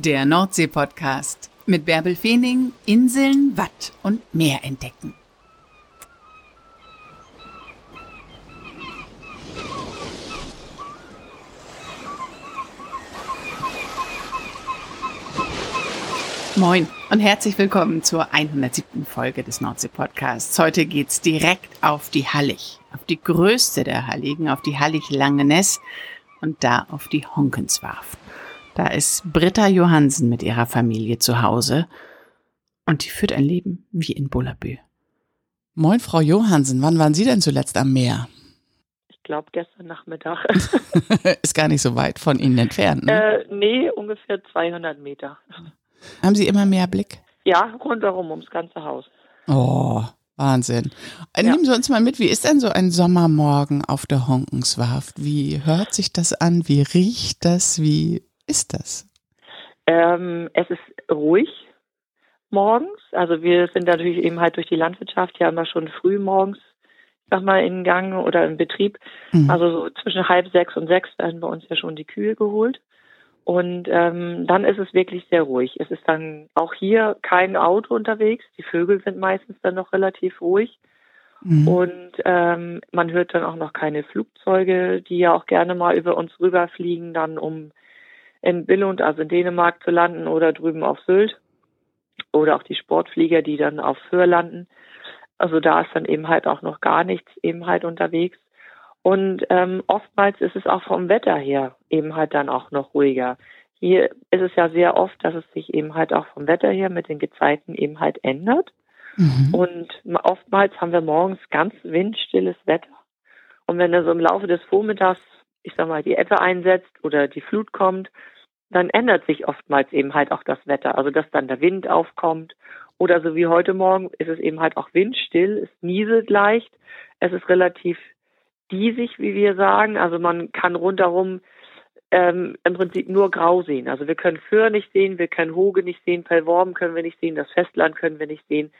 Der Nordsee-Podcast mit Bärbel Feening, Inseln, Watt und Meer entdecken. Moin und herzlich willkommen zur 107. Folge des Nordsee-Podcasts. Heute geht's direkt auf die Hallig, auf die größte der Halligen, auf die Hallig Langeness und da auf die Honkenswarft. Da ist Britta Johansen mit ihrer Familie zu Hause und die führt ein Leben wie in Bullabü. Moin, Frau Johansen, wann waren Sie denn zuletzt am Meer? Ich glaube gestern Nachmittag. ist gar nicht so weit von Ihnen entfernt. Ne? Äh, nee, ungefähr 200 Meter. Haben Sie immer mehr Blick? Ja, rundherum ums ganze Haus. Oh, Wahnsinn. Äh, nehmen Sie uns mal mit, wie ist denn so ein Sommermorgen auf der Honkenswarft? Wie hört sich das an? Wie riecht das? Wie ist das? Ähm, es ist ruhig morgens. Also wir sind natürlich eben halt durch die Landwirtschaft ja immer schon früh morgens, sag mal, in Gang oder im Betrieb. Mhm. Also so zwischen halb sechs und sechs werden bei uns ja schon die Kühe geholt. Und ähm, dann ist es wirklich sehr ruhig. Es ist dann auch hier kein Auto unterwegs. Die Vögel sind meistens dann noch relativ ruhig. Mhm. Und ähm, man hört dann auch noch keine Flugzeuge, die ja auch gerne mal über uns rüberfliegen, dann um in Billund, also in Dänemark zu landen oder drüben auf Sylt oder auch die Sportflieger, die dann auf Föhr landen. Also da ist dann eben halt auch noch gar nichts eben halt unterwegs. Und ähm, oftmals ist es auch vom Wetter her eben halt dann auch noch ruhiger. Hier ist es ja sehr oft, dass es sich eben halt auch vom Wetter her mit den Gezeiten eben halt ändert. Mhm. Und oftmals haben wir morgens ganz windstilles Wetter. Und wenn er so im Laufe des Vormittags ich sag mal, die Ebbe einsetzt oder die Flut kommt, dann ändert sich oftmals eben halt auch das Wetter. Also dass dann der Wind aufkommt oder so wie heute Morgen ist es eben halt auch windstill, es nieselt leicht, es ist relativ diesig, wie wir sagen. Also man kann rundherum ähm, im Prinzip nur grau sehen. Also wir können Föhr nicht sehen, wir können Hoge nicht sehen, Pellworm können wir nicht sehen, das Festland können wir nicht sehen.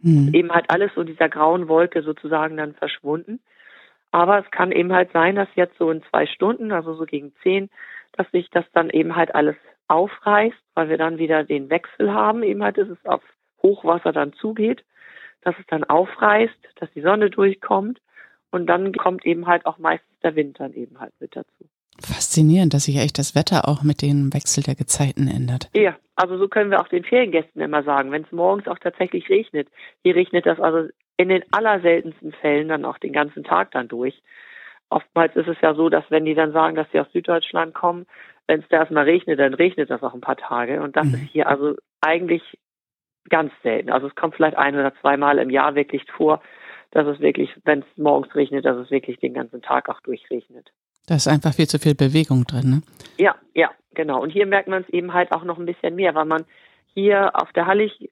Mhm. Eben halt alles so dieser grauen Wolke sozusagen dann verschwunden. Aber es kann eben halt sein, dass jetzt so in zwei Stunden, also so gegen zehn, dass sich das dann eben halt alles aufreißt, weil wir dann wieder den Wechsel haben, eben halt, dass es auf Hochwasser dann zugeht, dass es dann aufreißt, dass die Sonne durchkommt und dann kommt eben halt auch meistens der Wind dann eben halt mit dazu. Faszinierend, dass sich echt das Wetter auch mit dem Wechsel der Gezeiten ändert. Ja, also so können wir auch den Feriengästen immer sagen, wenn es morgens auch tatsächlich regnet. Hier regnet das also in den allerseltensten Fällen dann auch den ganzen Tag dann durch. Oftmals ist es ja so, dass wenn die dann sagen, dass sie aus Süddeutschland kommen, wenn es da erstmal regnet, dann regnet das auch ein paar Tage. Und das mhm. ist hier also eigentlich ganz selten. Also es kommt vielleicht ein oder zweimal im Jahr wirklich vor, dass es wirklich, wenn es morgens regnet, dass es wirklich den ganzen Tag auch durchregnet. Da ist einfach viel zu viel Bewegung drin, ne? Ja, ja, genau. Und hier merkt man es eben halt auch noch ein bisschen mehr, weil man hier auf der Hallig,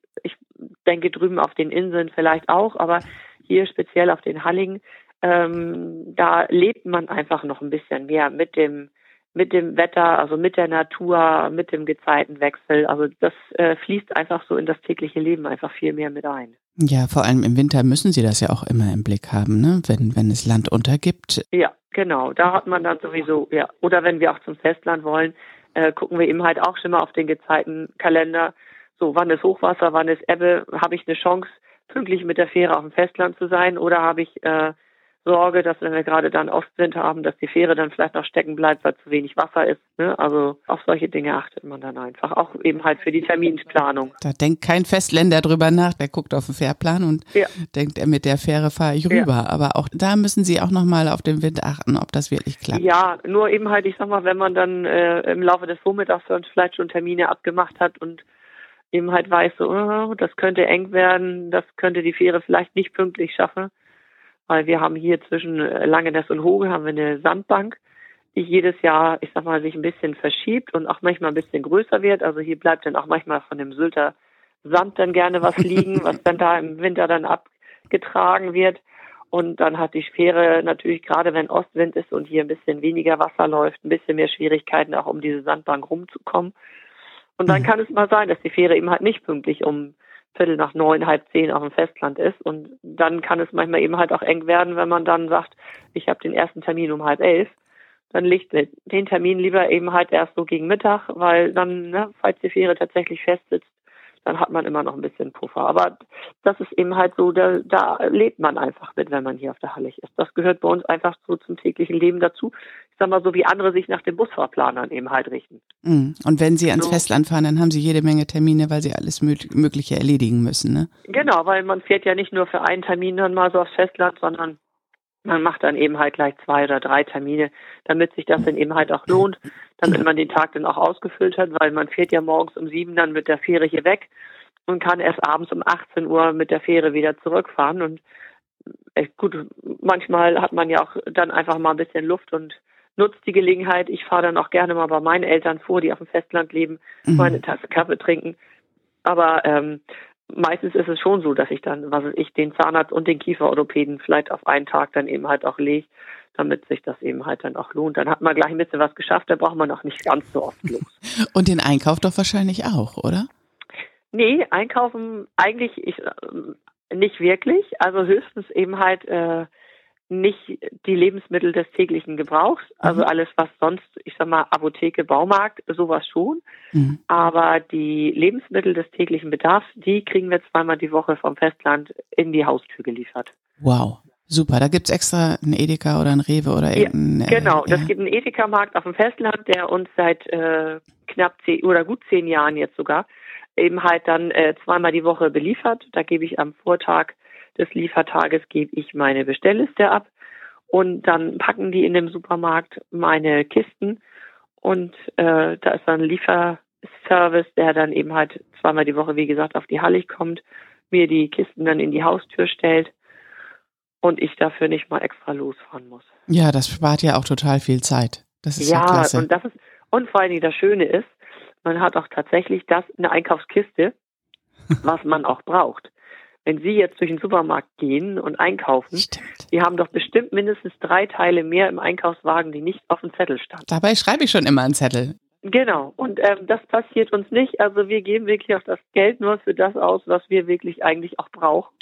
denke drüben auf den Inseln vielleicht auch, aber hier speziell auf den Halligen, ähm, da lebt man einfach noch ein bisschen mehr mit dem mit dem Wetter, also mit der Natur, mit dem Gezeitenwechsel. Also das äh, fließt einfach so in das tägliche Leben einfach viel mehr mit ein. Ja, vor allem im Winter müssen Sie das ja auch immer im Blick haben, ne? Wenn wenn es Land untergibt. Ja, genau. Da hat man dann sowieso ja. Oder wenn wir auch zum Festland wollen, äh, gucken wir eben halt auch schon mal auf den Gezeitenkalender so, wann ist Hochwasser, wann ist Ebbe, habe ich eine Chance, pünktlich mit der Fähre auf dem Festland zu sein oder habe ich äh, Sorge, dass wenn wir gerade dann Ostwind haben, dass die Fähre dann vielleicht noch stecken bleibt, weil zu wenig Wasser ist. Ne? Also auf solche Dinge achtet man dann einfach. Auch eben halt für die Terminplanung. Da denkt kein Festländer drüber nach, der guckt auf den Fährplan und ja. denkt, mit der Fähre fahre ich rüber. Ja. Aber auch da müssen Sie auch nochmal auf den Wind achten, ob das wirklich klappt. Ja, nur eben halt, ich sag mal, wenn man dann äh, im Laufe des Vormittags vielleicht schon Termine abgemacht hat und eben halt weiß, so, oh, das könnte eng werden, das könnte die Fähre vielleicht nicht pünktlich schaffen, weil wir haben hier zwischen Langeness und Hoge haben wir eine Sandbank, die jedes Jahr, ich sag mal, sich ein bisschen verschiebt und auch manchmal ein bisschen größer wird. Also hier bleibt dann auch manchmal von dem Sylter Sand dann gerne was liegen, was dann da im Winter dann abgetragen wird. Und dann hat die Fähre natürlich gerade, wenn Ostwind ist und hier ein bisschen weniger Wasser läuft, ein bisschen mehr Schwierigkeiten, auch um diese Sandbank rumzukommen. Und dann mhm. kann es mal sein, dass die Fähre eben halt nicht pünktlich um Viertel nach neun, halb zehn auf dem Festland ist. Und dann kann es manchmal eben halt auch eng werden, wenn man dann sagt, ich habe den ersten Termin um halb elf. dann legt den Termin lieber eben halt erst so gegen Mittag, weil dann, ne, falls die Fähre tatsächlich festsitzt, dann hat man immer noch ein bisschen Puffer. Aber das ist eben halt so, da, da lebt man einfach mit, wenn man hier auf der Hallig ist. Das gehört bei uns einfach so zum täglichen Leben dazu. Ich sag mal so, wie andere sich nach den Busfahrplanern eben halt richten. Mhm. Und wenn Sie ans so. Festland fahren, dann haben Sie jede Menge Termine, weil Sie alles Mögliche erledigen müssen, ne? Genau, weil man fährt ja nicht nur für einen Termin dann mal so aufs Festland, sondern man macht dann eben halt gleich zwei oder drei Termine, damit sich das dann eben halt auch lohnt, damit man den Tag dann auch ausgefüllt hat, weil man fährt ja morgens um sieben dann mit der Fähre hier weg und kann erst abends um 18 Uhr mit der Fähre wieder zurückfahren und echt gut, manchmal hat man ja auch dann einfach mal ein bisschen Luft und nutzt die Gelegenheit. Ich fahre dann auch gerne mal bei meinen Eltern vor, die auf dem Festland leben, mhm. mal eine Tasse Kaffee trinken. Aber ähm, meistens ist es schon so, dass ich dann, was ich, den Zahnarzt und den Kieferorthopäden vielleicht auf einen Tag dann eben halt auch lege, damit sich das eben halt dann auch lohnt. Dann hat man gleich ein bisschen was geschafft, da braucht man auch nicht ganz so oft los. Und den Einkauf doch wahrscheinlich auch, oder? Nee, einkaufen eigentlich ich, äh, nicht wirklich. Also höchstens eben halt äh, nicht die Lebensmittel des täglichen Gebrauchs, also mhm. alles, was sonst, ich sag mal, Apotheke, Baumarkt, sowas schon. Mhm. Aber die Lebensmittel des täglichen Bedarfs, die kriegen wir zweimal die Woche vom Festland in die Haustür geliefert. Wow. Super, da gibt's extra einen Edeka oder einen Rewe oder ja, irgendeinen. Äh, genau, äh, das gibt einen Edeka-Markt auf dem Festland, der uns seit äh, knapp zehn oder gut zehn Jahren jetzt sogar eben halt dann äh, zweimal die Woche beliefert. Da gebe ich am Vortag des Liefertages gebe ich meine Bestellliste ab und dann packen die in dem Supermarkt meine Kisten und äh, da ist dann ein Lieferservice, der dann eben halt zweimal die Woche, wie gesagt, auf die Hallig kommt, mir die Kisten dann in die Haustür stellt und ich dafür nicht mal extra losfahren muss. Ja, das spart ja auch total viel Zeit. Das ist ja, ja klasse. und das ist und vor allen Dingen das Schöne ist, man hat auch tatsächlich das eine Einkaufskiste, was man auch braucht wenn Sie jetzt durch den Supermarkt gehen und einkaufen, Stimmt. die haben doch bestimmt mindestens drei Teile mehr im Einkaufswagen, die nicht auf dem Zettel standen. Dabei schreibe ich schon immer einen Zettel. Genau, und ähm, das passiert uns nicht. Also wir geben wirklich auch das Geld nur für das aus, was wir wirklich eigentlich auch brauchen.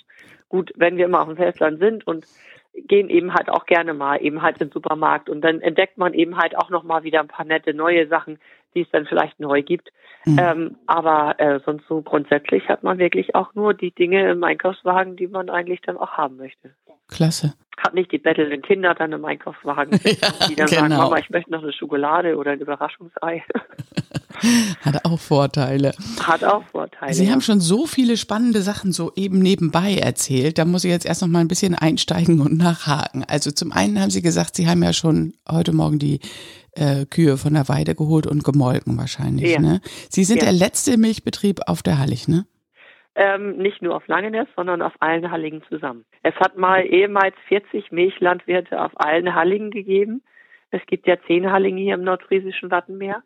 Gut, wenn wir immer auf dem Festland sind und gehen eben halt auch gerne mal eben halt in den Supermarkt und dann entdeckt man eben halt auch nochmal wieder ein paar nette neue Sachen, die es dann vielleicht neu gibt. Mhm. Ähm, aber äh, sonst so grundsätzlich hat man wirklich auch nur die Dinge im Einkaufswagen, die man eigentlich dann auch haben möchte. Klasse. Hat nicht die bettelnden Kinder dann im Einkaufswagen, ja, die dann genau. sagen, Mama, ich möchte noch eine Schokolade oder ein Überraschungsei. Hat auch Vorteile. Hat auch Vorteile. Sie ja. haben schon so viele spannende Sachen so eben nebenbei erzählt. Da muss ich jetzt erst noch mal ein bisschen einsteigen und nachhaken. Also zum einen haben Sie gesagt, Sie haben ja schon heute Morgen die äh, Kühe von der Weide geholt und gemolken wahrscheinlich. Ja. Ne? Sie sind ja. der letzte Milchbetrieb auf der Hallig, ne? Ähm, nicht nur auf Langeness, sondern auf allen Halligen zusammen. Es hat mal ehemals 40 Milchlandwirte auf allen Halligen gegeben. Es gibt ja zehn Halligen hier im nordfriesischen Wattenmeer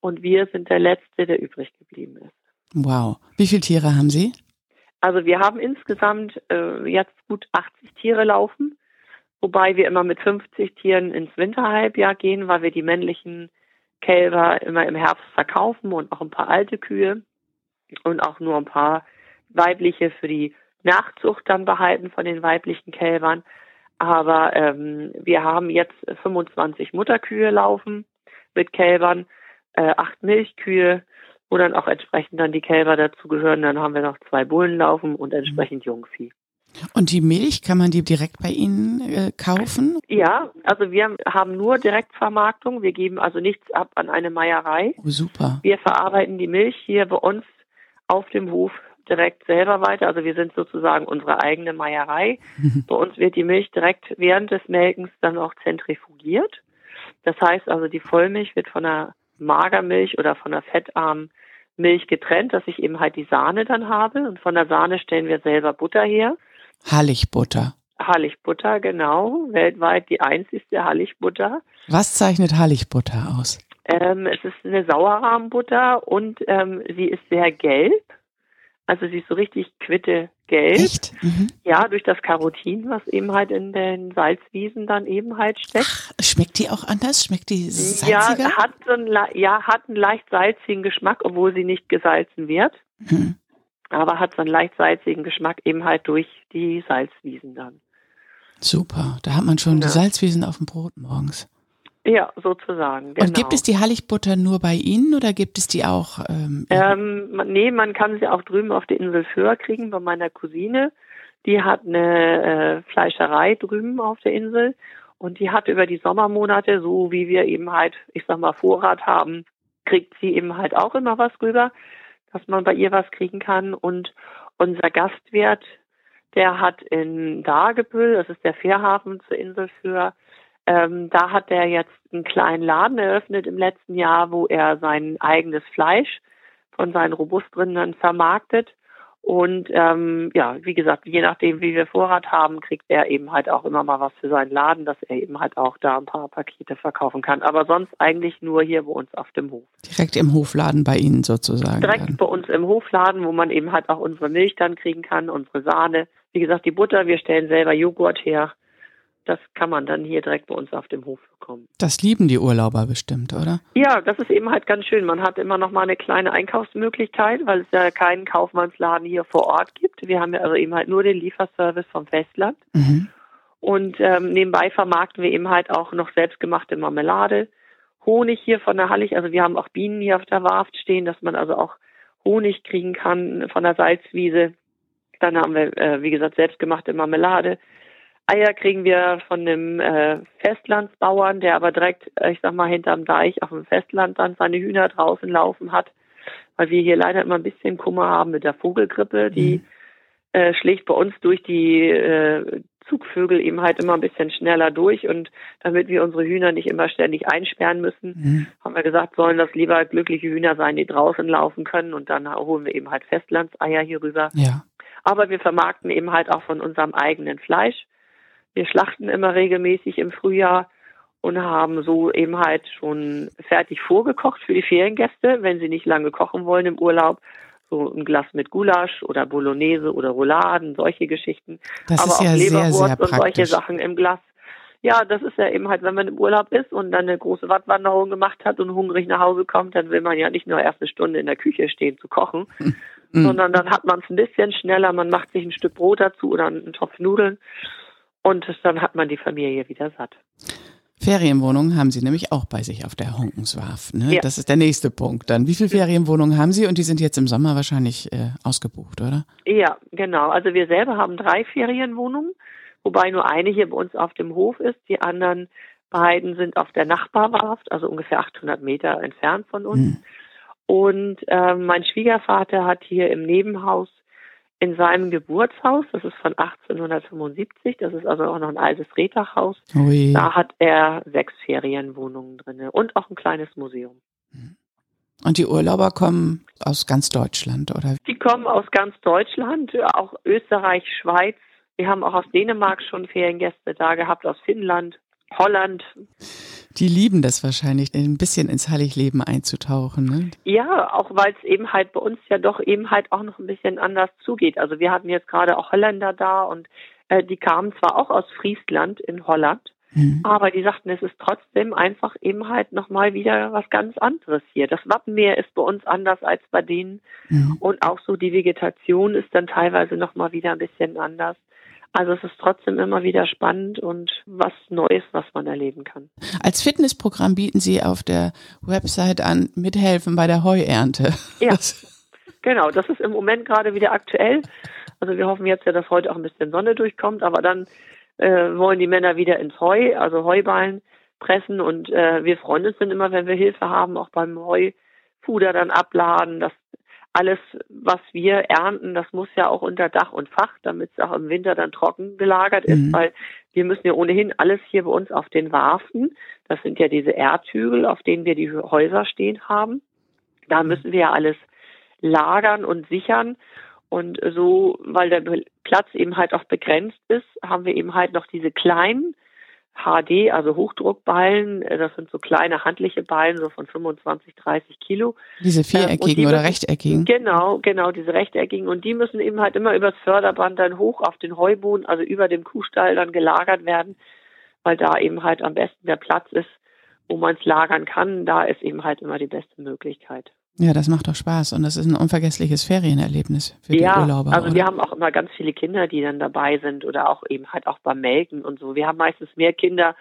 und wir sind der letzte, der übrig geblieben ist. Wow. Wie viele Tiere haben Sie? Also wir haben insgesamt äh, jetzt gut 80 Tiere laufen wobei wir immer mit 50 Tieren ins Winterhalbjahr gehen, weil wir die männlichen Kälber immer im Herbst verkaufen und auch ein paar alte Kühe und auch nur ein paar weibliche für die Nachzucht dann behalten von den weiblichen Kälbern. Aber ähm, wir haben jetzt 25 Mutterkühe laufen mit Kälbern, äh, acht Milchkühe, wo dann auch entsprechend dann die Kälber dazu gehören. Dann haben wir noch zwei Bullen laufen und entsprechend Jungvieh. Und die Milch, kann man die direkt bei Ihnen äh, kaufen? Ja, also wir haben nur Direktvermarktung. Wir geben also nichts ab an eine Meierei. Oh, super. Wir verarbeiten die Milch hier bei uns auf dem Hof direkt selber weiter. Also wir sind sozusagen unsere eigene Meierei. bei uns wird die Milch direkt während des Melkens dann auch zentrifugiert. Das heißt also, die Vollmilch wird von der Magermilch oder von der fettarmen Milch getrennt, dass ich eben halt die Sahne dann habe. Und von der Sahne stellen wir selber Butter her. Halligbutter. Halligbutter, genau. Weltweit die einzigste Halligbutter. Was zeichnet Halligbutter aus? Ähm, es ist eine Sauerrahmbutter und ähm, sie ist sehr gelb. Also sie ist so richtig quitte gelb. Echt? Mhm. Ja, durch das Carotin, was eben halt in den Salzwiesen dann eben halt steckt. Ach, schmeckt die auch anders? Schmeckt die salziger? Ja, hat so einen, ja, hat einen leicht salzigen Geschmack, obwohl sie nicht gesalzen wird. Mhm aber hat so einen leicht salzigen Geschmack eben halt durch die Salzwiesen dann. Super, da hat man schon ja. die Salzwiesen auf dem Brot morgens. Ja, sozusagen. Genau. Und gibt es die Halligbutter nur bei Ihnen oder gibt es die auch? Ähm, ähm, nee, man kann sie auch drüben auf der Insel Föhr kriegen bei meiner Cousine. Die hat eine äh, Fleischerei drüben auf der Insel und die hat über die Sommermonate, so wie wir eben halt, ich sag mal, Vorrat haben, kriegt sie eben halt auch immer was rüber, dass man bei ihr was kriegen kann. Und unser Gastwirt, der hat in Dagebüll, das ist der Fährhafen zur Insel für, ähm, da hat er jetzt einen kleinen Laden eröffnet im letzten Jahr, wo er sein eigenes Fleisch von seinen Robustrindern vermarktet. Und ähm, ja, wie gesagt, je nachdem, wie wir Vorrat haben, kriegt er eben halt auch immer mal was für seinen Laden, dass er eben halt auch da ein paar Pakete verkaufen kann. Aber sonst eigentlich nur hier bei uns auf dem Hof. Direkt im Hofladen bei Ihnen sozusagen. Direkt dann. bei uns im Hofladen, wo man eben halt auch unsere Milch dann kriegen kann, unsere Sahne. Wie gesagt, die Butter, wir stellen selber Joghurt her das kann man dann hier direkt bei uns auf dem Hof bekommen. Das lieben die Urlauber bestimmt, oder? Ja, das ist eben halt ganz schön. Man hat immer noch mal eine kleine Einkaufsmöglichkeit, weil es ja keinen Kaufmannsladen hier vor Ort gibt. Wir haben ja also eben halt nur den Lieferservice vom Festland. Mhm. Und ähm, nebenbei vermarkten wir eben halt auch noch selbstgemachte Marmelade, Honig hier von der Hallig. Also wir haben auch Bienen hier auf der Warft stehen, dass man also auch Honig kriegen kann von der Salzwiese. Dann haben wir, äh, wie gesagt, selbstgemachte Marmelade. Eier kriegen wir von einem äh, Festlandsbauern, der aber direkt, äh, ich sag mal, hinterm Deich auf dem Festland dann seine Hühner draußen laufen hat, weil wir hier leider immer ein bisschen Kummer haben mit der Vogelgrippe, die mhm. äh, schlägt bei uns durch die äh, Zugvögel eben halt immer ein bisschen schneller durch und damit wir unsere Hühner nicht immer ständig einsperren müssen, mhm. haben wir gesagt, sollen das lieber glückliche Hühner sein, die draußen laufen können und dann holen wir eben halt Festlandseier hier rüber. Ja. Aber wir vermarkten eben halt auch von unserem eigenen Fleisch. Wir schlachten immer regelmäßig im Frühjahr und haben so eben halt schon fertig vorgekocht für die Feriengäste, wenn sie nicht lange kochen wollen im Urlaub. So ein Glas mit Gulasch oder Bolognese oder Rouladen, solche Geschichten. Das Aber ist auch ja Leberwurst sehr, sehr und solche Sachen im Glas. Ja, das ist ja eben halt, wenn man im Urlaub ist und dann eine große Wattwanderung gemacht hat und hungrig nach Hause kommt, dann will man ja nicht nur erst eine Stunde in der Küche stehen zu kochen, mhm. sondern dann hat man es ein bisschen schneller, man macht sich ein Stück Brot dazu oder einen Topf Nudeln und dann hat man die Familie wieder satt. Ferienwohnungen haben Sie nämlich auch bei sich auf der Honkenswarf. Ne? Ja. Das ist der nächste Punkt. Dann, wie viele Ferienwohnungen haben Sie? Und die sind jetzt im Sommer wahrscheinlich äh, ausgebucht, oder? Ja, genau. Also wir selber haben drei Ferienwohnungen, wobei nur eine hier bei uns auf dem Hof ist. Die anderen beiden sind auf der Nachbarwarft, also ungefähr 800 Meter entfernt von uns. Hm. Und äh, mein Schwiegervater hat hier im Nebenhaus in seinem Geburtshaus, das ist von 1875, das ist also auch noch ein altes Rehdachhaus, da hat er sechs Ferienwohnungen drin und auch ein kleines Museum. Und die Urlauber kommen aus ganz Deutschland, oder? Die kommen aus ganz Deutschland, auch Österreich, Schweiz. Wir haben auch aus Dänemark schon Feriengäste da gehabt, aus Finnland, Holland. Die lieben das wahrscheinlich, ein bisschen ins Heiligleben einzutauchen. Ne? Ja, auch weil es eben halt bei uns ja doch eben halt auch noch ein bisschen anders zugeht. Also wir hatten jetzt gerade auch Holländer da und äh, die kamen zwar auch aus Friesland in Holland, mhm. aber die sagten, es ist trotzdem einfach eben halt nochmal wieder was ganz anderes hier. Das Wappenmeer ist bei uns anders als bei denen mhm. und auch so die Vegetation ist dann teilweise nochmal wieder ein bisschen anders. Also es ist trotzdem immer wieder spannend und was Neues, was man erleben kann. Als Fitnessprogramm bieten Sie auf der Website an, mithelfen bei der Heuernte. Ja, genau. Das ist im Moment gerade wieder aktuell. Also wir hoffen jetzt ja, dass heute auch ein bisschen Sonne durchkommt, aber dann äh, wollen die Männer wieder ins Heu, also Heuballen pressen und äh, wir freuen uns dann immer, wenn wir Hilfe haben, auch beim Heufuder dann abladen, das alles, was wir ernten, das muss ja auch unter Dach und Fach, damit es auch im Winter dann trocken gelagert ist, mhm. weil wir müssen ja ohnehin alles hier bei uns auf den Warfen, das sind ja diese Erdhügel, auf denen wir die Häuser stehen haben, da mhm. müssen wir ja alles lagern und sichern. Und so, weil der Platz eben halt auch begrenzt ist, haben wir eben halt noch diese kleinen HD, also Hochdruckballen. Äh, das sind so kleine handliche Ballen, so von 25, 30 Kilo. Diese ähm, viereckigen die oder müssen, rechteckigen? Genau, genau, diese rechteckigen. Und die müssen eben halt immer übers Förderband dann hoch auf den Heuboden, also über dem Kuhstall dann gelagert werden, weil da eben halt am besten der Platz ist, wo man es lagern kann. Da ist eben halt immer die beste Möglichkeit. Ja, das macht doch Spaß und das ist ein unvergessliches Ferienerlebnis für die ja, Urlauber. Also oder? wir haben auch immer ganz viele Kinder, die dann dabei sind oder auch eben halt auch beim Melken und so. Wir haben meistens mehr Kinder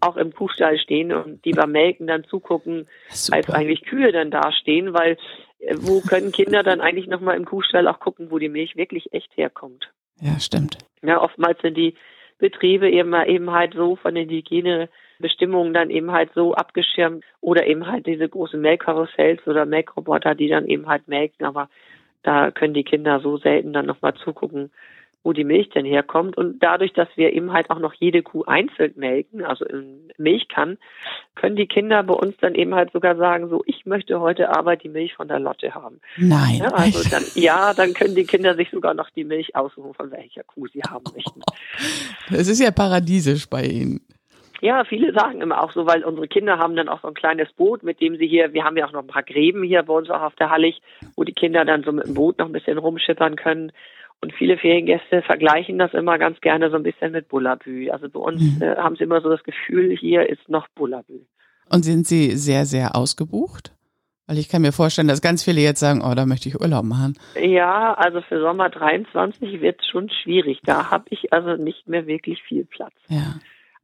auch im Kuhstall stehen und die beim Melken dann zugucken, Super. als eigentlich Kühe dann da stehen, weil äh, wo können Kinder dann eigentlich nochmal im Kuhstall auch gucken, wo die Milch wirklich echt herkommt. Ja, stimmt. Ja, oftmals sind die Betriebe eben, eben halt so von den Hygienebestimmungen dann eben halt so abgeschirmt oder eben halt diese großen Melkkarussells oder Melkroboter, die dann eben halt melken, aber da können die Kinder so selten dann nochmal zugucken, wo die Milch denn herkommt. Und dadurch, dass wir eben halt auch noch jede Kuh einzeln melken, also in Milch kann, können die Kinder bei uns dann eben halt sogar sagen, so, ich möchte heute aber die Milch von der Lotte haben. Nein. Ja, also dann, ja, dann können die Kinder sich sogar noch die Milch aussuchen, von welcher Kuh sie haben möchten. Das ist ja paradiesisch bei Ihnen. Ja, viele sagen immer auch so, weil unsere Kinder haben dann auch so ein kleines Boot, mit dem sie hier, wir haben ja auch noch ein paar Gräben hier bei uns auch auf der Hallig, wo die Kinder dann so mit dem Boot noch ein bisschen rumschippern können. Und viele Feriengäste vergleichen das immer ganz gerne so ein bisschen mit Bullabü. Also bei uns mhm. äh, haben sie immer so das Gefühl, hier ist noch Bullabü. Und sind Sie sehr, sehr ausgebucht? Weil ich kann mir vorstellen, dass ganz viele jetzt sagen, oh, da möchte ich Urlaub machen. Ja, also für Sommer 23 wird es schon schwierig. Da habe ich also nicht mehr wirklich viel Platz. Ja.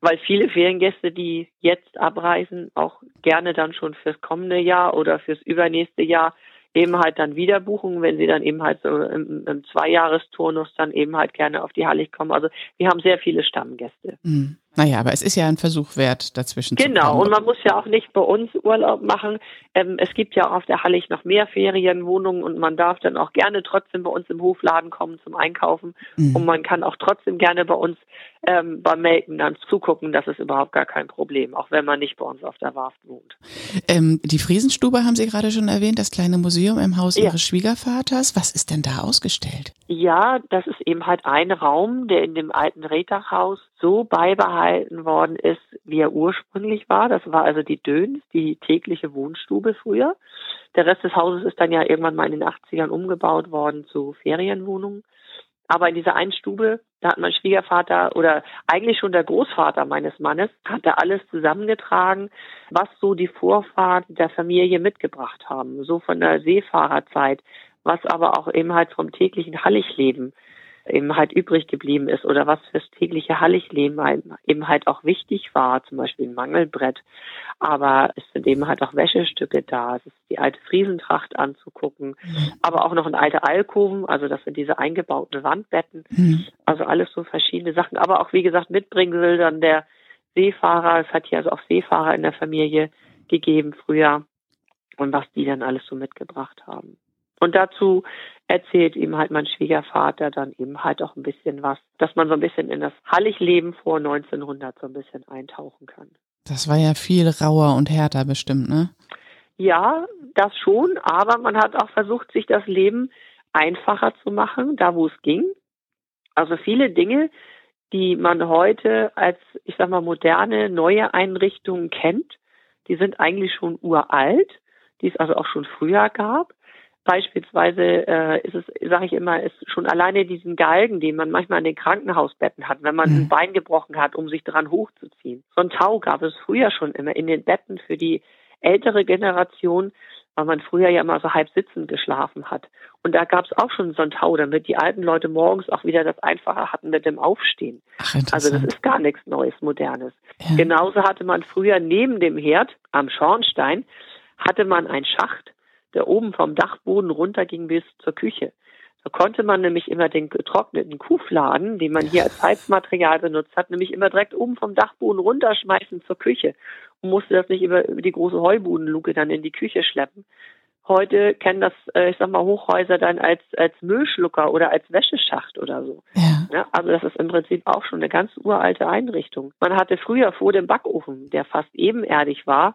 Weil viele Feriengäste, die jetzt abreisen, auch gerne dann schon fürs kommende Jahr oder fürs übernächste Jahr eben halt dann wieder buchen, wenn sie dann eben halt so im, im Zweijahresturnus dann eben halt gerne auf die Hallig kommen. Also wir haben sehr viele Stammgäste. Mhm. Naja, aber es ist ja ein Versuch wert, dazwischen genau, zu Genau, und man muss ja auch nicht bei uns Urlaub machen. Ähm, es gibt ja auf der Hallig noch mehr Ferienwohnungen und man darf dann auch gerne trotzdem bei uns im Hofladen kommen zum Einkaufen. Mhm. Und man kann auch trotzdem gerne bei uns ähm, beim Melken dann zugucken. Das ist überhaupt gar kein Problem, auch wenn man nicht bei uns auf der Warft wohnt. Ähm, die Friesenstube haben Sie gerade schon erwähnt, das kleine Museum im Haus ja. Ihres Schwiegervaters. Was ist denn da ausgestellt? Ja, das ist eben halt ein Raum, der in dem alten Rehdachhaus so beibehalten worden ist, wie er ursprünglich war. Das war also die Döns, die tägliche Wohnstube früher. Der Rest des Hauses ist dann ja irgendwann mal in den 80ern umgebaut worden zu Ferienwohnungen. Aber in dieser einen Stube, da hat mein Schwiegervater oder eigentlich schon der Großvater meines Mannes, hat da alles zusammengetragen, was so die Vorfahren der Familie mitgebracht haben. So von der Seefahrerzeit, was aber auch eben halt vom täglichen Halligleben eben halt übrig geblieben ist oder was fürs tägliche Halligleben eben halt auch wichtig war, zum Beispiel ein Mangelbrett. Aber es sind eben halt auch Wäschestücke da, es ist die alte Friesentracht anzugucken, mhm. aber auch noch ein alter Alkoven, also das sind diese eingebauten Wandbetten, mhm. also alles so verschiedene Sachen, aber auch wie gesagt Mitbringsel dann der Seefahrer, es hat hier also auch Seefahrer in der Familie gegeben früher und was die dann alles so mitgebracht haben. Und dazu erzählt ihm halt mein Schwiegervater dann eben halt auch ein bisschen was, dass man so ein bisschen in das Halligleben vor 1900 so ein bisschen eintauchen kann. Das war ja viel rauer und härter bestimmt, ne? Ja, das schon, aber man hat auch versucht, sich das Leben einfacher zu machen, da wo es ging. Also viele Dinge, die man heute als, ich sag mal, moderne, neue Einrichtungen kennt, die sind eigentlich schon uralt, die es also auch schon früher gab. Beispielsweise äh, ist es, sage ich immer, ist schon alleine diesen Galgen, den man manchmal an den Krankenhausbetten hat, wenn man mhm. ein Bein gebrochen hat, um sich dran hochzuziehen. So ein Tau gab es früher schon immer in den Betten für die ältere Generation, weil man früher ja immer so halb sitzend geschlafen hat. Und da gab es auch schon so ein Tau, damit die alten Leute morgens auch wieder das Einfache hatten mit dem Aufstehen. Ach, also das ist gar nichts Neues, Modernes. Ja. Genauso hatte man früher neben dem Herd am Schornstein hatte man einen Schacht, der oben vom Dachboden runterging bis zur Küche. Da konnte man nämlich immer den getrockneten Kuhfladen, den man hier als Heizmaterial benutzt hat, nämlich immer direkt oben vom Dachboden runterschmeißen zur Küche und musste das nicht über, die große Heubudenluke dann in die Küche schleppen. Heute kennen das, äh, ich sag mal, Hochhäuser dann als, als Müllschlucker oder als Wäscheschacht oder so. Ja. ja. Also das ist im Prinzip auch schon eine ganz uralte Einrichtung. Man hatte früher vor dem Backofen, der fast ebenerdig war,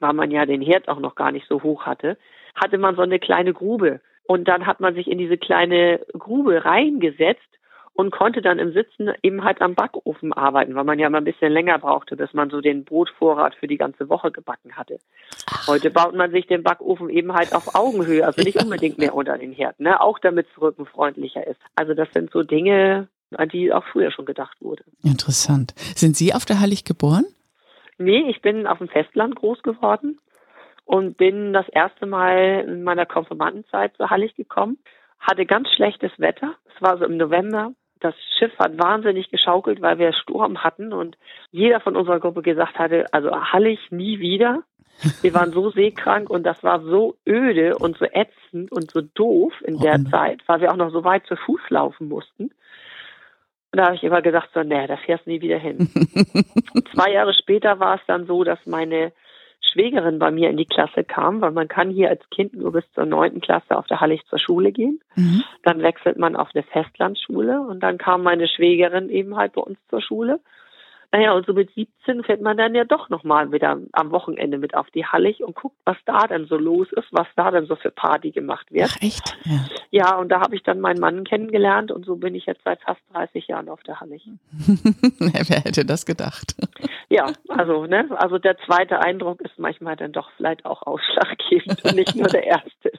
weil man ja den Herd auch noch gar nicht so hoch hatte, hatte man so eine kleine Grube. Und dann hat man sich in diese kleine Grube reingesetzt und konnte dann im Sitzen eben halt am Backofen arbeiten, weil man ja mal ein bisschen länger brauchte, bis man so den Brotvorrat für die ganze Woche gebacken hatte. Heute baut man sich den Backofen eben halt auf Augenhöhe, also nicht unbedingt mehr unter den Herd, ne? auch damit es rückenfreundlicher ist. Also das sind so Dinge, an die auch früher schon gedacht wurde. Interessant. Sind Sie auf der Hallig geboren? Nee, ich bin auf dem Festland groß geworden und bin das erste Mal in meiner Konfirmandenzeit zur Hallig gekommen. Hatte ganz schlechtes Wetter. Es war so im November. das Schiff hat wahnsinnig geschaukelt, weil wir Sturm hatten und jeder von unserer Gruppe gesagt hatte, also Hallig nie wieder. Wir waren so seekrank und das war so öde und so ätzend und so doof in der oh, Zeit, weil wir auch noch so weit zu Fuß laufen mussten. Und da habe ich immer gesagt, so, nee, da fährst du nie wieder hin. Zwei Jahre später war es dann so, dass meine Schwägerin bei mir in die Klasse kam, weil man kann hier als Kind nur bis zur neunten Klasse auf der Hallig zur Schule gehen. Mhm. Dann wechselt man auf eine Festlandschule und dann kam meine Schwägerin eben halt bei uns zur Schule. Naja, und so mit 17 fährt man dann ja doch nochmal wieder am Wochenende mit auf die Hallig und guckt, was da denn so los ist, was da denn so für Party gemacht wird. Ach, echt? Ja, ja und da habe ich dann meinen Mann kennengelernt und so bin ich jetzt seit fast 30 Jahren auf der Hallig. Wer hätte das gedacht? Ja, also, ne, also der zweite Eindruck ist manchmal dann doch vielleicht auch ausschlaggebend und nicht nur der erste.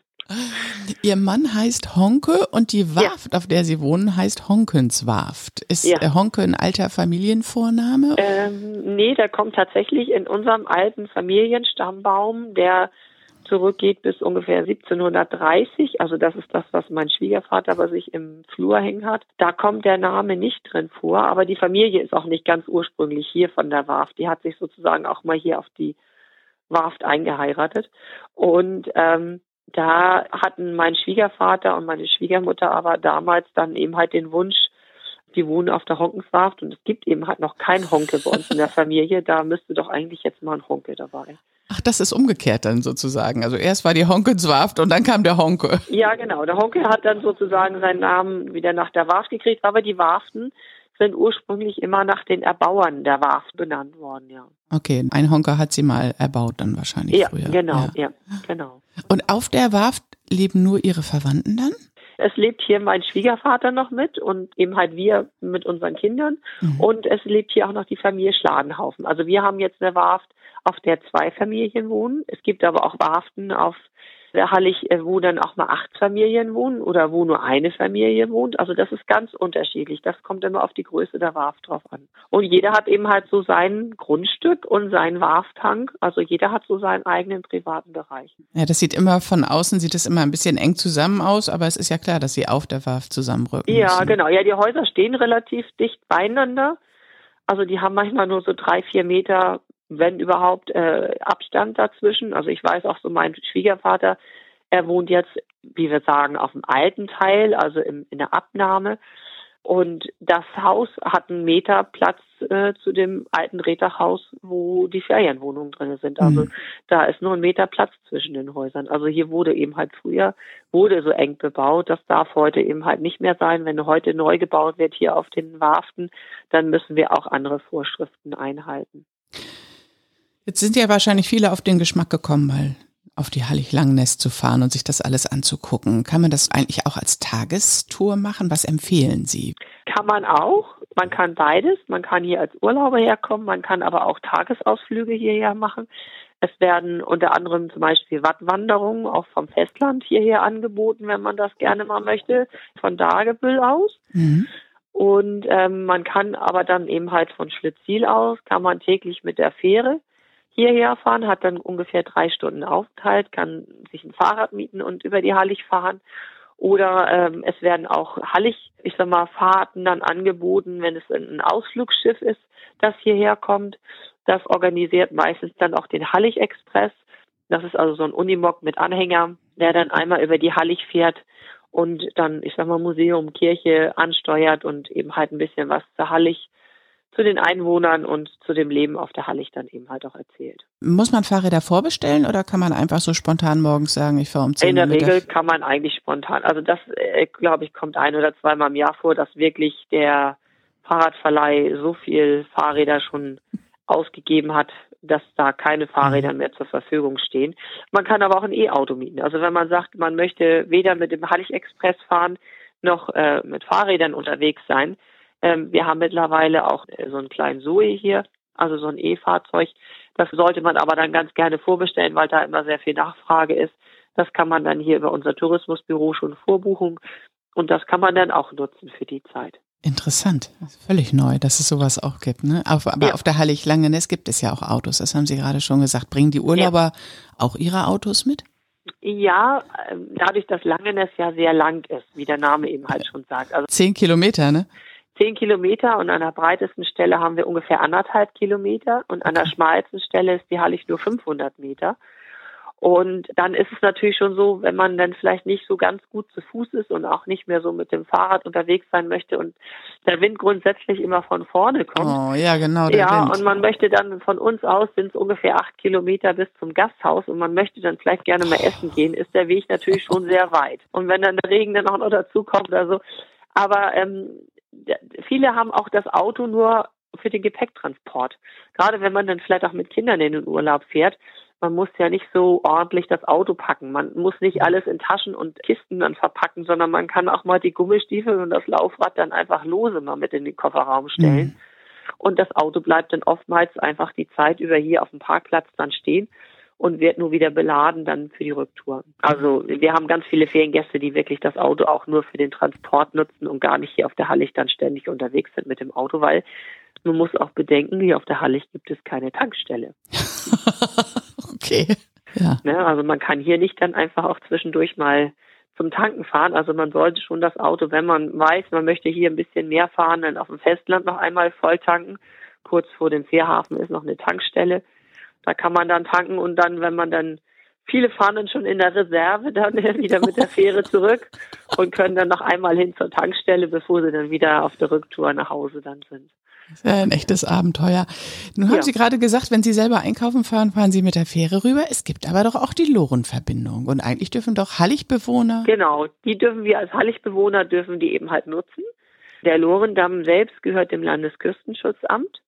Ihr Mann heißt Honke und die Warft, ja. auf der Sie wohnen, heißt Honkenswarft. Ist ja. Honke ein alter Familienvorname? Ähm, nee, der kommt tatsächlich in unserem alten Familienstammbaum, der zurückgeht bis ungefähr 1730. Also das ist das, was mein Schwiegervater bei sich im Flur hängen hat. Da kommt der Name nicht drin vor, aber die Familie ist auch nicht ganz ursprünglich hier von der Warft. Die hat sich sozusagen auch mal hier auf die Warft eingeheiratet. Und ähm, da hatten mein Schwiegervater und meine Schwiegermutter aber damals dann eben halt den Wunsch, die wohnen auf der Honkenswarft und es gibt eben halt noch kein Honke bei uns in der Familie. Da müsste doch eigentlich jetzt mal ein Honke dabei. Ach, das ist umgekehrt dann sozusagen. Also erst war die Honkenswarft und dann kam der Honke. Ja, genau. Der Honke hat dann sozusagen seinen Namen wieder nach der Warft gekriegt, aber die Warften sind ursprünglich immer nach den Erbauern der Warft benannt worden, ja. Okay, ein Honker hat sie mal erbaut dann wahrscheinlich ja, früher. Genau, ja. ja, genau. Und auf der Warft leben nur ihre Verwandten dann? Es lebt hier mein Schwiegervater noch mit und eben halt wir mit unseren Kindern. Mhm. Und es lebt hier auch noch die Familie Schladenhaufen. Also wir haben jetzt eine Warft, auf der zwei Familien wohnen. Es gibt aber auch Warften auf Hallig, äh, wo dann auch mal acht Familien wohnen oder wo nur eine Familie wohnt. Also das ist ganz unterschiedlich. Das kommt immer auf die Größe der Warft drauf an. Und jeder hat eben halt so sein Grundstück und seinen Warftank. Also jeder hat so seinen eigenen privaten Bereich. Ja, das sieht immer von außen, sieht es immer ein bisschen eng zusammen aus, aber es ist ja klar, dass sie auf der Warft zusammenrücken. Ja, müssen. genau. Ja, die Häuser stehen relativ dicht beieinander. Also die haben manchmal nur so drei, vier Meter wenn überhaupt, äh, Abstand dazwischen. Also ich weiß auch so, mein Schwiegervater, er wohnt jetzt, wie wir sagen, auf dem alten Teil, also im, in der Abnahme. Und das Haus hat einen Meter Platz äh, zu dem alten Reddachhaus, wo die Ferienwohnungen drin sind. Also mhm. da ist nur ein Meter Platz zwischen den Häusern. Also hier wurde eben halt früher, wurde so eng bebaut. Das darf heute eben halt nicht mehr sein. Wenn heute neu gebaut wird hier auf den Warften, dann müssen wir auch andere Vorschriften einhalten. Jetzt sind ja wahrscheinlich viele auf den Geschmack gekommen, mal auf die Hallig-Langnest zu fahren und sich das alles anzugucken. Kann man das eigentlich auch als Tagestour machen? Was empfehlen Sie? Kann man auch. Man kann beides. Man kann hier als Urlauber herkommen, man kann aber auch Tagesausflüge hierher machen. Es werden unter anderem zum Beispiel Wattwanderungen auch vom Festland hierher angeboten, wenn man das gerne mal möchte, von Dagebüll aus. Mhm. Und ähm, man kann aber dann eben halt von Schlitzil aus, kann man täglich mit der Fähre hierher fahren, hat dann ungefähr drei Stunden Aufenthalt, kann sich ein Fahrrad mieten und über die Hallig fahren. Oder ähm, es werden auch Hallig, ich sag mal, Fahrten dann angeboten, wenn es ein Ausflugsschiff ist, das hierher kommt. Das organisiert meistens dann auch den Hallig Express. Das ist also so ein Unimog mit Anhänger, der dann einmal über die Hallig fährt und dann, ich sag mal, Museum, Kirche ansteuert und eben halt ein bisschen was zur Hallig zu den Einwohnern und zu dem Leben auf der Hallig dann eben halt auch erzählt. Muss man Fahrräder vorbestellen oder kann man einfach so spontan morgens sagen, ich fahre um 10 Uhr? In der Regel kann man eigentlich spontan. Also das, äh, glaube ich, kommt ein oder zweimal im Jahr vor, dass wirklich der Fahrradverleih so viel Fahrräder schon ausgegeben hat, dass da keine Fahrräder mhm. mehr zur Verfügung stehen. Man kann aber auch ein E-Auto mieten. Also wenn man sagt, man möchte weder mit dem Hallig Express fahren noch äh, mit Fahrrädern unterwegs sein, ähm, wir haben mittlerweile auch äh, so einen kleinen Zoe hier, also so ein E-Fahrzeug. Das sollte man aber dann ganz gerne vorbestellen, weil da immer sehr viel Nachfrage ist. Das kann man dann hier über unser Tourismusbüro schon vorbuchen und das kann man dann auch nutzen für die Zeit. Interessant, völlig neu, dass es sowas auch gibt. Ne? Auf, aber ja. auf der Hallig Langeness gibt es ja auch Autos, das haben Sie gerade schon gesagt. Bringen die Urlauber ja. auch ihre Autos mit? Ja, ähm, dadurch, dass Langeness ja sehr lang ist, wie der Name eben halt schon sagt. Also Zehn Kilometer, ne? Zehn Kilometer und an der breitesten Stelle haben wir ungefähr anderthalb Kilometer und an der schmalsten Stelle ist die Hallig nur 500 Meter. Und dann ist es natürlich schon so, wenn man dann vielleicht nicht so ganz gut zu Fuß ist und auch nicht mehr so mit dem Fahrrad unterwegs sein möchte und der Wind grundsätzlich immer von vorne kommt. Oh, ja, genau. Ja, Wind. und man möchte dann von uns aus, sind es ungefähr acht Kilometer bis zum Gasthaus und man möchte dann vielleicht gerne mal essen gehen, ist der Weg natürlich schon sehr weit. Und wenn dann der Regen dann auch noch dazu kommt oder so. Aber ähm, viele haben auch das Auto nur für den Gepäcktransport. Gerade wenn man dann vielleicht auch mit Kindern in den Urlaub fährt, man muss ja nicht so ordentlich das Auto packen. Man muss nicht alles in Taschen und Kisten dann verpacken, sondern man kann auch mal die Gummistiefel und das Laufrad dann einfach lose mal mit in den Kofferraum stellen. Mhm. Und das Auto bleibt dann oftmals einfach die Zeit über hier auf dem Parkplatz dann stehen und wird nur wieder beladen dann für die Rücktour. Also wir haben ganz viele Feriengäste, die wirklich das Auto auch nur für den Transport nutzen und gar nicht hier auf der Hallig dann ständig unterwegs sind mit dem Auto, weil man muss auch bedenken, hier auf der Hallig gibt es keine Tankstelle. okay. Ja. Ne, also man kann hier nicht dann einfach auch zwischendurch mal zum Tanken fahren. Also man sollte schon das Auto, wenn man weiß, man möchte hier ein bisschen mehr fahren, dann auf dem Festland noch einmal voll tanken. Kurz vor dem Fährhafen ist noch eine Tankstelle. Da kann man dann tanken und dann, wenn man dann viele fahren dann schon in der Reserve dann wieder mit der Fähre zurück und können dann noch einmal hin zur Tankstelle, bevor sie dann wieder auf der Rücktour nach Hause dann sind. Das ist ein echtes Abenteuer. Nun haben ja. Sie gerade gesagt, wenn Sie selber einkaufen fahren, fahren Sie mit der Fähre rüber. Es gibt aber doch auch die Lorenverbindung. Und eigentlich dürfen doch Halligbewohner. Genau, die dürfen wir als Halligbewohner dürfen die eben halt nutzen. Der Lorendamm selbst gehört dem Landesküstenschutzamt.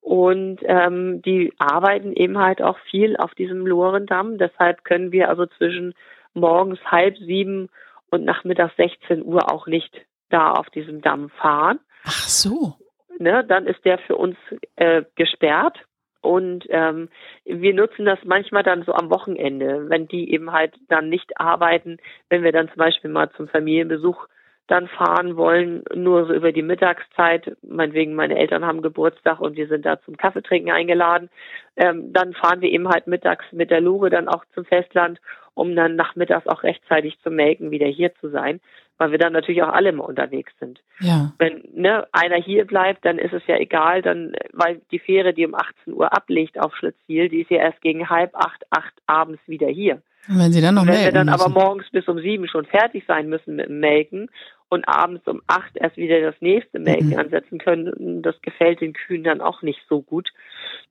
Und ähm, die arbeiten eben halt auch viel auf diesem Lorendamm. Deshalb können wir also zwischen morgens halb sieben und nachmittags 16 Uhr auch nicht da auf diesem Damm fahren. Ach so ne, dann ist der für uns äh, gesperrt. Und ähm, wir nutzen das manchmal dann so am Wochenende, wenn die eben halt dann nicht arbeiten, wenn wir dann zum Beispiel mal zum Familienbesuch dann fahren wollen, nur so über die Mittagszeit, meinetwegen meine Eltern haben Geburtstag und wir sind da zum Kaffeetrinken eingeladen, ähm, dann fahren wir eben halt mittags mit der Lure dann auch zum Festland, um dann nachmittags auch rechtzeitig zu melken, wieder hier zu sein weil wir dann natürlich auch alle mal unterwegs sind. Ja. Wenn ne, einer hier bleibt, dann ist es ja egal, dann, weil die Fähre, die um 18 Uhr ablegt auf Schlitzwil, die ist ja erst gegen halb acht, acht abends wieder hier. Und wenn sie dann noch Wenn wir dann müssen. aber morgens bis um sieben schon fertig sein müssen mit dem Melken und abends um acht erst wieder das nächste Melken mhm. ansetzen können, das gefällt den Kühen dann auch nicht so gut.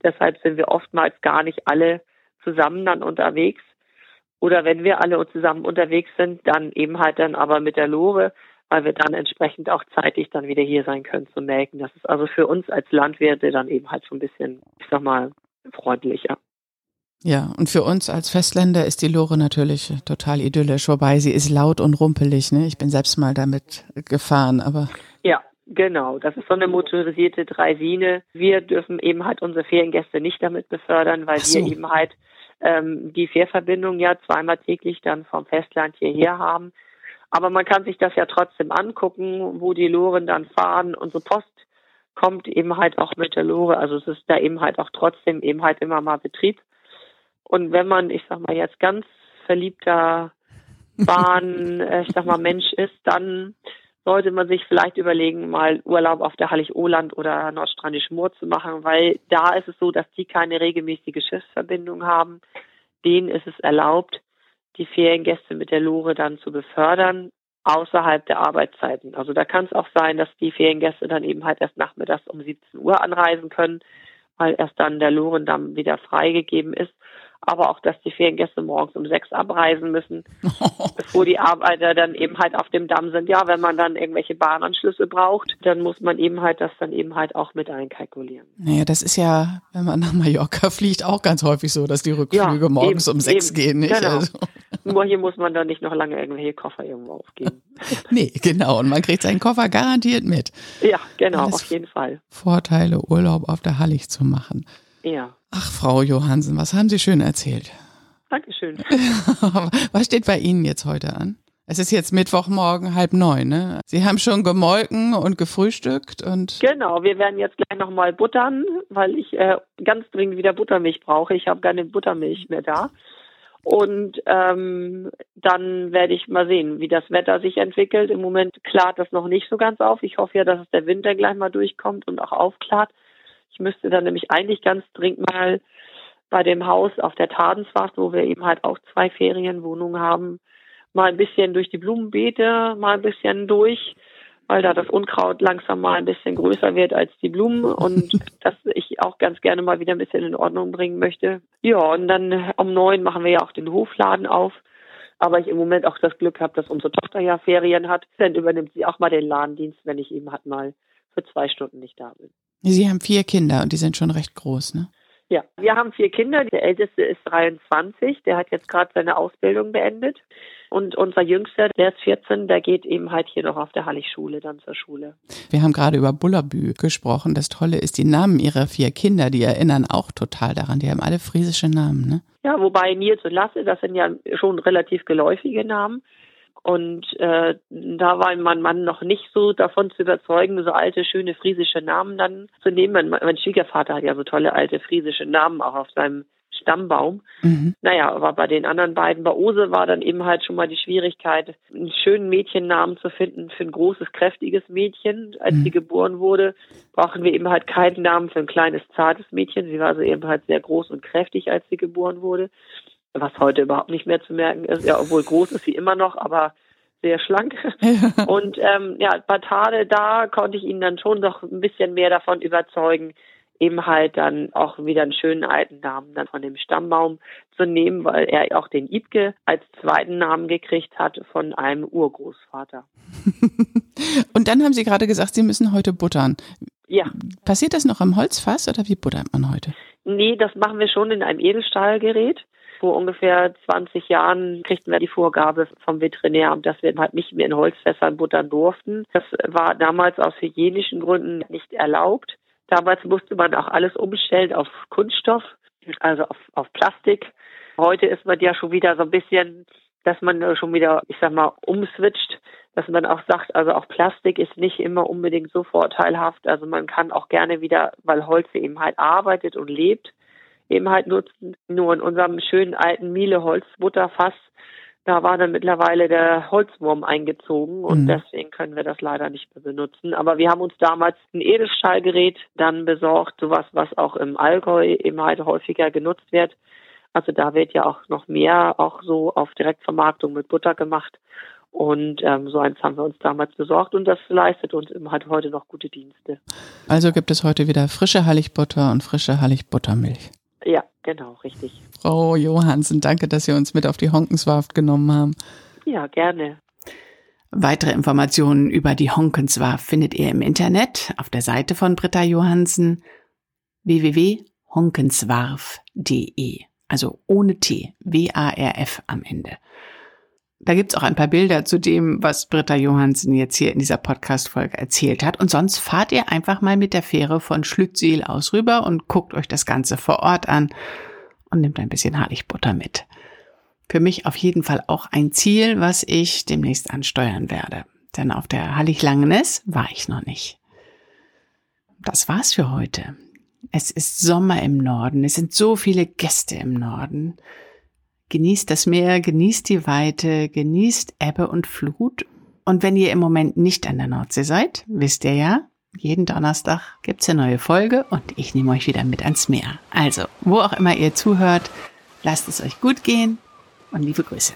Deshalb sind wir oftmals gar nicht alle zusammen dann unterwegs, oder wenn wir alle zusammen unterwegs sind, dann eben halt dann aber mit der Lore, weil wir dann entsprechend auch zeitig dann wieder hier sein können zu melken. Das ist also für uns als Landwirte dann eben halt so ein bisschen, ich sag mal, freundlicher. Ja, und für uns als Festländer ist die Lore natürlich total idyllisch, wobei sie ist laut und rumpelig. Ne? Ich bin selbst mal damit gefahren, aber. Ja, genau. Das ist so eine motorisierte Dreisine. Wir dürfen eben halt unsere Feriengäste nicht damit befördern, weil so. wir eben halt ähm, die Fährverbindung ja zweimal täglich dann vom Festland hierher haben. Aber man kann sich das ja trotzdem angucken, wo die Loren dann fahren. Unsere Post kommt eben halt auch mit der Lore. Also es ist da eben halt auch trotzdem eben halt immer mal Betrieb. Und wenn man, ich sag mal, jetzt ganz verliebter Bahn, äh, ich sag mal, Mensch ist, dann sollte man sich vielleicht überlegen, mal Urlaub auf der Hallig-Oland oder Nordstrandisch Moor zu machen, weil da ist es so, dass die keine regelmäßige Schiffsverbindung haben. Denen ist es erlaubt, die Feriengäste mit der Lore dann zu befördern außerhalb der Arbeitszeiten. Also da kann es auch sein, dass die Feriengäste dann eben halt erst nachmittags um 17 Uhr anreisen können, weil erst dann der Lorendamm wieder freigegeben ist aber auch, dass die Feriengäste morgens um sechs abreisen müssen, bevor die Arbeiter dann eben halt auf dem Damm sind. Ja, wenn man dann irgendwelche Bahnanschlüsse braucht, dann muss man eben halt das dann eben halt auch mit einkalkulieren. Naja, das ist ja, wenn man nach Mallorca fliegt, auch ganz häufig so, dass die Rückflüge ja, morgens eben, um sechs eben. gehen. Nicht? Genau. Also. Nur hier muss man dann nicht noch lange irgendwelche Koffer irgendwo aufgeben. nee, genau. Und man kriegt seinen Koffer garantiert mit. Ja, genau, Alles auf jeden Fall. Vorteile, Urlaub auf der Hallig zu machen. Ja. Ach, Frau Johansen, was haben Sie schön erzählt? Dankeschön. was steht bei Ihnen jetzt heute an? Es ist jetzt Mittwochmorgen halb neun, ne? Sie haben schon gemolken und gefrühstückt und. Genau, wir werden jetzt gleich nochmal buttern, weil ich äh, ganz dringend wieder Buttermilch brauche. Ich habe keine Buttermilch mehr da. Und ähm, dann werde ich mal sehen, wie das Wetter sich entwickelt. Im Moment klart das noch nicht so ganz auf. Ich hoffe ja, dass es der Winter gleich mal durchkommt und auch aufklart. Ich müsste dann nämlich eigentlich ganz dringend mal bei dem Haus auf der Tadenswacht, wo wir eben halt auch zwei Ferienwohnungen haben, mal ein bisschen durch die Blumenbeete, mal ein bisschen durch, weil da das Unkraut langsam mal ein bisschen größer wird als die Blumen und das ich auch ganz gerne mal wieder ein bisschen in Ordnung bringen möchte. Ja, und dann um neun machen wir ja auch den Hofladen auf. Aber ich im Moment auch das Glück habe, dass unsere Tochter ja Ferien hat. Dann übernimmt sie auch mal den Ladendienst, wenn ich eben halt mal für zwei Stunden nicht da bin. Sie haben vier Kinder und die sind schon recht groß, ne? Ja, wir haben vier Kinder. Der älteste ist 23, der hat jetzt gerade seine Ausbildung beendet. Und unser Jüngster, der ist 14, der geht eben halt hier noch auf der Halligschule dann zur Schule. Wir haben gerade über Bullabü gesprochen. Das Tolle ist, die Namen ihrer vier Kinder, die erinnern auch total daran. Die haben alle friesische Namen, ne? Ja, wobei Nils und Lasse, das sind ja schon relativ geläufige Namen. Und äh, da war mein Mann noch nicht so davon zu überzeugen, so alte, schöne friesische Namen dann zu nehmen. Mein, mein Schwiegervater hat ja so tolle alte friesische Namen auch auf seinem Stammbaum. Mhm. Naja, aber bei den anderen beiden, bei Ose war dann eben halt schon mal die Schwierigkeit, einen schönen Mädchennamen zu finden für ein großes, kräftiges Mädchen. Als mhm. sie geboren wurde, brauchen wir eben halt keinen Namen für ein kleines, zartes Mädchen. Sie war also eben halt sehr groß und kräftig, als sie geboren wurde was heute überhaupt nicht mehr zu merken ist. Ja, obwohl groß ist sie immer noch, aber sehr schlank. Und ähm, ja, Batade, da konnte ich ihn dann schon noch ein bisschen mehr davon überzeugen, eben halt dann auch wieder einen schönen alten Namen dann von dem Stammbaum zu nehmen, weil er auch den Ibke als zweiten Namen gekriegt hat von einem Urgroßvater. Und dann haben Sie gerade gesagt, Sie müssen heute buttern. Ja. Passiert das noch am Holzfass oder wie buttert man heute? Nee, das machen wir schon in einem Edelstahlgerät. Vor ungefähr 20 Jahren kriegten wir die Vorgabe vom Veterinäramt, dass wir halt nicht mehr in Holzfässern buttern durften. Das war damals aus hygienischen Gründen nicht erlaubt. Damals musste man auch alles umstellen auf Kunststoff, also auf, auf Plastik. Heute ist man ja schon wieder so ein bisschen, dass man schon wieder, ich sag mal, umswitcht, dass man auch sagt, also auch Plastik ist nicht immer unbedingt so vorteilhaft. Also man kann auch gerne wieder, weil Holz eben halt arbeitet und lebt, eben halt nutzen. Nur in unserem schönen alten Miele-Holzbutterfass, da war dann mittlerweile der Holzwurm eingezogen und mhm. deswegen können wir das leider nicht mehr benutzen. Aber wir haben uns damals ein Edelstahlgerät dann besorgt, sowas, was auch im Allgäu eben halt häufiger genutzt wird. Also da wird ja auch noch mehr auch so auf Direktvermarktung mit Butter gemacht. Und ähm, so eins haben wir uns damals besorgt und das leistet uns eben halt heute noch gute Dienste. Also gibt es heute wieder frische Halligbutter und frische Halligbuttermilch. Genau, richtig. Frau Johansen, danke, dass Sie uns mit auf die Honkenswarft genommen haben. Ja, gerne. Weitere Informationen über die Honkenswarft findet ihr im Internet auf der Seite von Britta Johansen www.honkenswarf.de. Also ohne T, W-A-R-F am Ende. Da gibt's auch ein paar Bilder zu dem, was Britta Johansen jetzt hier in dieser Podcast-Folge erzählt hat. Und sonst fahrt ihr einfach mal mit der Fähre von Schlüttsiel aus rüber und guckt euch das Ganze vor Ort an und nehmt ein bisschen Harligbutter mit. Für mich auf jeden Fall auch ein Ziel, was ich demnächst ansteuern werde. Denn auf der Hallig-Langenes war ich noch nicht. Das war's für heute. Es ist Sommer im Norden. Es sind so viele Gäste im Norden. Genießt das Meer, genießt die Weite, genießt Ebbe und Flut. Und wenn ihr im Moment nicht an der Nordsee seid, wisst ihr ja, jeden Donnerstag gibt's eine neue Folge und ich nehme euch wieder mit ans Meer. Also, wo auch immer ihr zuhört, lasst es euch gut gehen und liebe Grüße.